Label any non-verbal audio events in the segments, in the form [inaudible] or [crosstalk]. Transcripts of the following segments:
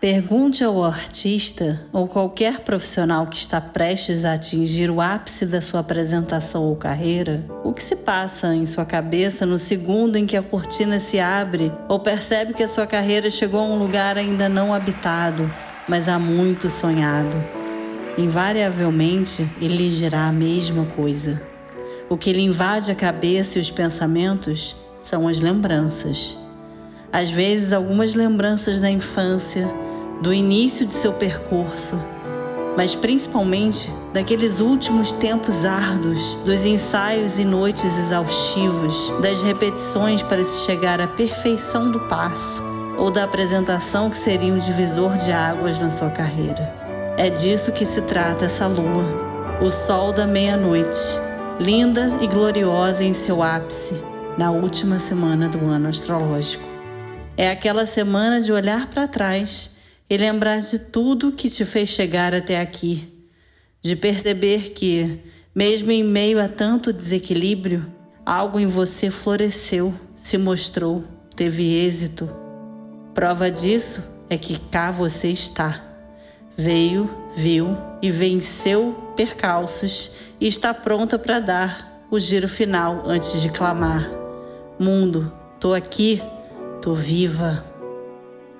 Pergunte ao artista ou qualquer profissional que está prestes a atingir o ápice da sua apresentação ou carreira o que se passa em sua cabeça no segundo em que a cortina se abre ou percebe que a sua carreira chegou a um lugar ainda não habitado, mas há muito sonhado. Invariavelmente, ele dirá a mesma coisa. O que lhe invade a cabeça e os pensamentos são as lembranças. Às vezes, algumas lembranças da infância do início de seu percurso, mas principalmente daqueles últimos tempos árduos, dos ensaios e noites exaustivos, das repetições para se chegar à perfeição do passo ou da apresentação que seria um divisor de águas na sua carreira. É disso que se trata essa lua, o sol da meia-noite, linda e gloriosa em seu ápice, na última semana do ano astrológico. É aquela semana de olhar para trás e lembrar de tudo que te fez chegar até aqui, de perceber que, mesmo em meio a tanto desequilíbrio, algo em você floresceu, se mostrou, teve êxito. Prova disso é que cá você está. Veio, viu e venceu percalços e está pronta para dar o giro final antes de clamar: Mundo, tô aqui, tô viva.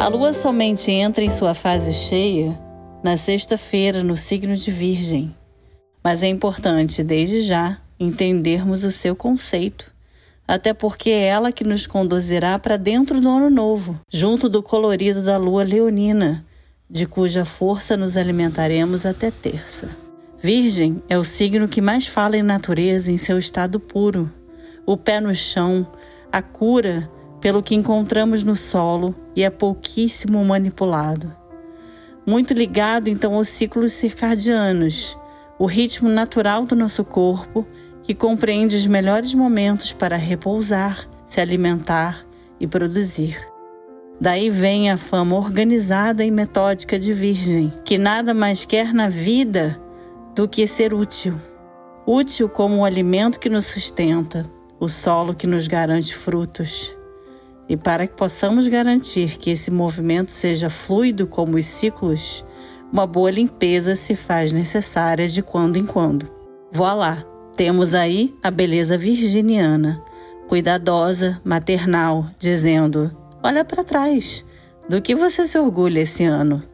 A lua somente entra em sua fase cheia na sexta-feira no signo de Virgem. Mas é importante, desde já, entendermos o seu conceito, até porque é ela que nos conduzirá para dentro do ano novo, junto do colorido da lua leonina, de cuja força nos alimentaremos até terça. Virgem é o signo que mais fala em natureza em seu estado puro, o pé no chão, a cura pelo que encontramos no solo e é pouquíssimo manipulado. Muito ligado então aos ciclos circadianos, o ritmo natural do nosso corpo que compreende os melhores momentos para repousar, se alimentar e produzir. Daí vem a fama organizada e metódica de Virgem, que nada mais quer na vida do que ser útil. Útil como o alimento que nos sustenta, o solo que nos garante frutos. E para que possamos garantir que esse movimento seja fluido como os ciclos, uma boa limpeza se faz necessária de quando em quando. Voilá! Temos aí a beleza virginiana, cuidadosa, maternal, dizendo: Olha para trás, do que você se orgulha esse ano?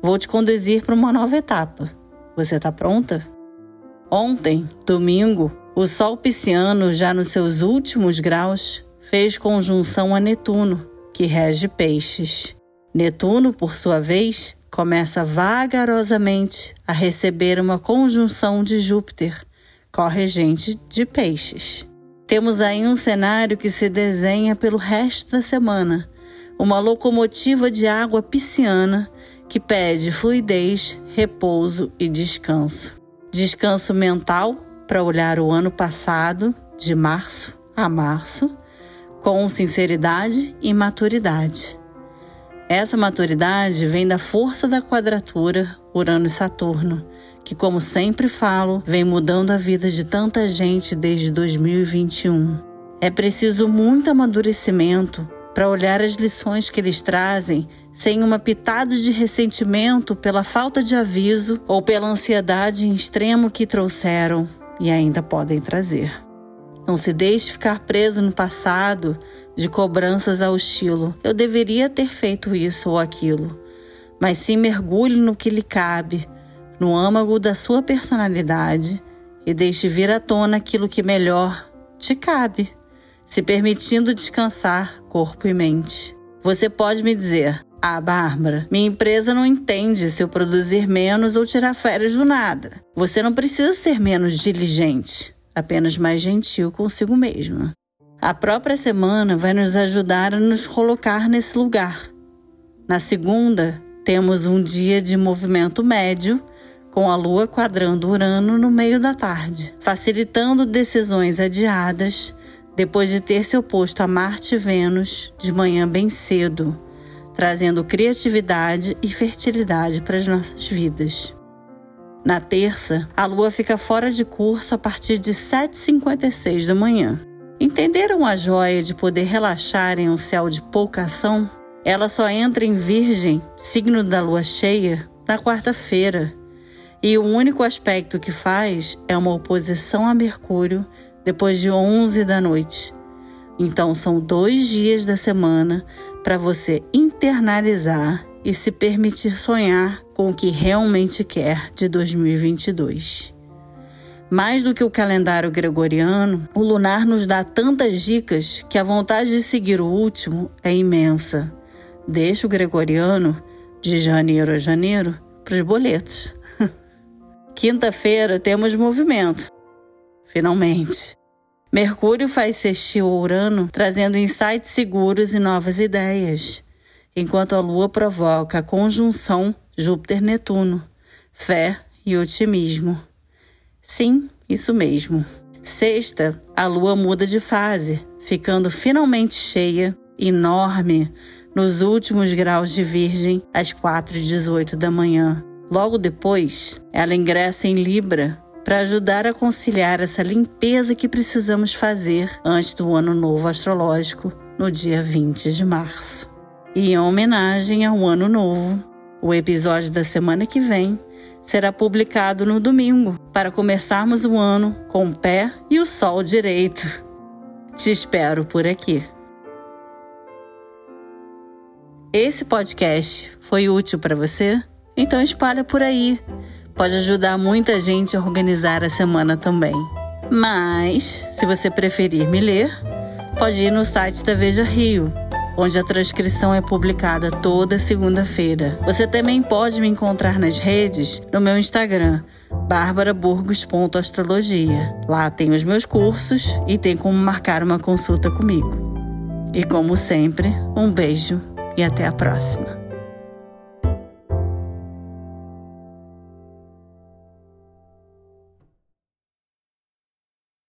Vou te conduzir para uma nova etapa. Você está pronta? Ontem, domingo, o Sol pisciano, já nos seus últimos graus, fez conjunção a Netuno, que rege peixes. Netuno, por sua vez, começa vagarosamente a receber uma conjunção de Júpiter, corregente de peixes. Temos aí um cenário que se desenha pelo resto da semana, uma locomotiva de água pisciana que pede fluidez, repouso e descanso. Descanso mental para olhar o ano passado, de março a março, com sinceridade e maturidade. Essa maturidade vem da força da quadratura Urano e Saturno, que, como sempre falo, vem mudando a vida de tanta gente desde 2021. É preciso muito amadurecimento para olhar as lições que eles trazem sem uma pitada de ressentimento pela falta de aviso ou pela ansiedade em extremo que trouxeram e ainda podem trazer. Não se deixe ficar preso no passado de cobranças ao estilo eu deveria ter feito isso ou aquilo, mas sim mergulhe no que lhe cabe, no âmago da sua personalidade e deixe vir à tona aquilo que melhor te cabe, se permitindo descansar corpo e mente. Você pode me dizer: ah, Bárbara, minha empresa não entende se eu produzir menos ou tirar férias do nada. Você não precisa ser menos diligente apenas mais gentil consigo mesma. A própria semana vai nos ajudar a nos colocar nesse lugar. Na segunda, temos um dia de movimento médio, com a Lua quadrando Urano no meio da tarde, facilitando decisões adiadas depois de ter se oposto a Marte e Vênus de manhã bem cedo, trazendo criatividade e fertilidade para as nossas vidas. Na terça, a Lua fica fora de curso a partir de 7h56 da manhã. Entenderam a joia de poder relaxar em um céu de pouca ação? Ela só entra em Virgem, signo da lua cheia, na quarta-feira. E o único aspecto que faz é uma oposição a Mercúrio depois de 11 da noite. Então são dois dias da semana para você internalizar e se permitir sonhar com o que realmente quer de 2022. Mais do que o calendário gregoriano, o lunar nos dá tantas dicas que a vontade de seguir o último é imensa. Deixa o gregoriano, de janeiro a janeiro, para os boletos. [laughs] Quinta-feira temos movimento. Finalmente. Mercúrio faz sextil Urano, trazendo insights seguros e novas ideias, enquanto a Lua provoca a conjunção Júpiter-Netuno, fé e otimismo. Sim, isso mesmo. Sexta, a Lua muda de fase, ficando finalmente cheia, enorme, nos últimos graus de Virgem, às 4h18 da manhã. Logo depois, ela ingressa em Libra para ajudar a conciliar essa limpeza que precisamos fazer antes do ano novo astrológico, no dia 20 de março. E em homenagem ao ano novo, o episódio da semana que vem será publicado no domingo, para começarmos o ano com o pé e o sol direito. Te espero por aqui. Esse podcast foi útil para você? Então espalha por aí pode ajudar muita gente a organizar a semana também. Mas, se você preferir me ler, pode ir no site da Veja Rio, onde a transcrição é publicada toda segunda-feira. Você também pode me encontrar nas redes no meu Instagram, barbaraburgos.astrologia. Lá tem os meus cursos e tem como marcar uma consulta comigo. E como sempre, um beijo e até a próxima.